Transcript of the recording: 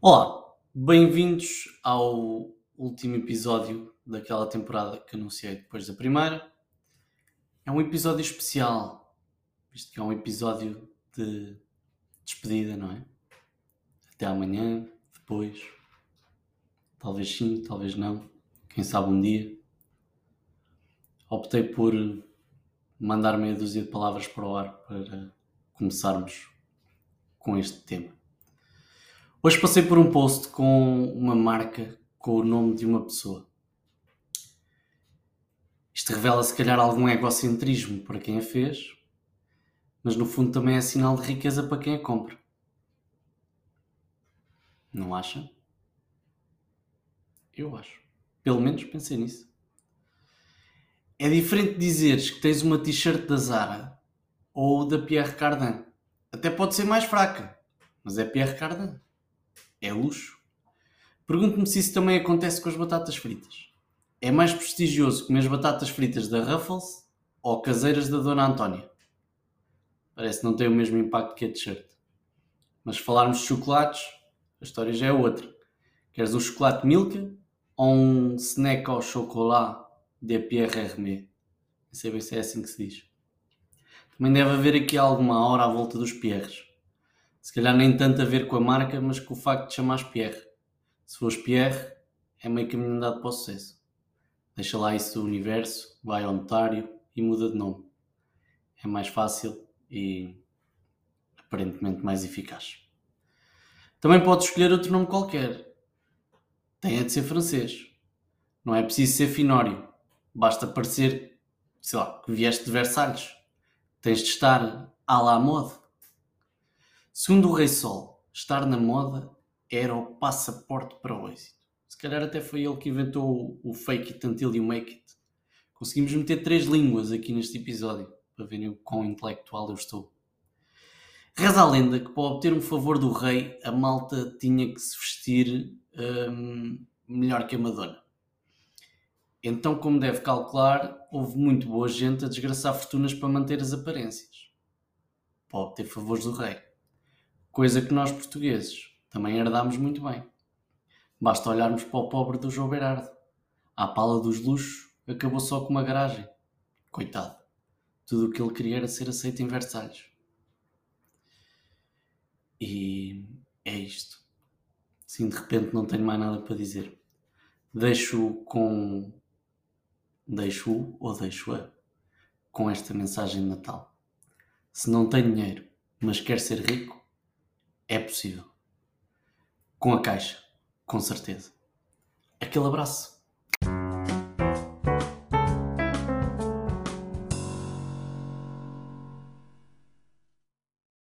Olá, bem-vindos ao último episódio daquela temporada que anunciei depois da primeira. É um episódio especial, visto que é um episódio de despedida, não é? Até amanhã, depois, talvez sim, talvez não, quem sabe um dia. Optei por mandar meia dúzia de palavras para o ar para começarmos com este tema. Hoje passei por um post com uma marca com o nome de uma pessoa. Isto revela se calhar algum egocentrismo para quem a fez, mas no fundo também é sinal de riqueza para quem a compra. Não acha? Eu acho. Pelo menos pensei nisso. É diferente dizeres que tens uma t-shirt da Zara ou da Pierre Cardin. Até pode ser mais fraca, mas é Pierre Cardin. É luxo. Pergunto-me se isso também acontece com as batatas fritas. É mais prestigioso comer as batatas fritas da Ruffles ou caseiras da Dona Antónia? Parece que não tem o mesmo impacto que a t-shirt. Mas se falarmos de chocolates, a história já é outra. Queres um chocolate Milka ou um snack ao chocolat de Pierre Hermé? Não sei bem se é assim que se diz. Também deve haver aqui alguma hora à volta dos Pierres. Se calhar nem tanto a ver com a marca, mas com o facto de chamares Pierre. Se fores Pierre, é meio caminho andado para o sucesso. Deixa lá isso do universo, vai ao notário e muda de nome. É mais fácil e aparentemente mais eficaz. Também podes escolher outro nome qualquer. Tem a de ser francês. Não é preciso ser finório. Basta parecer, sei lá, que vieste de Versalhes. Tens de estar à la mode. Segundo o Rei Sol, estar na moda era o passaporte para o êxito. Se calhar até foi ele que inventou o fake it until you make it. Conseguimos meter três línguas aqui neste episódio, para verem o quão intelectual eu estou. Reza a lenda que para obter um favor do rei, a malta tinha que se vestir hum, melhor que a Madonna. Então, como deve calcular, houve muito boa gente a desgraçar fortunas para manter as aparências. Para obter favores do rei. Coisa que nós portugueses também herdámos muito bem. Basta olharmos para o pobre do João Berardo. À pala dos luxos, acabou só com uma garagem. Coitado. Tudo o que ele queria era ser aceito em Versalhes. E é isto. Sim, de repente não tenho mais nada para dizer. Deixo com. Deixo-o ou deixo-a com esta mensagem de Natal. Se não tem dinheiro, mas quer ser rico, é possível. Com a caixa, com certeza. Aquele abraço.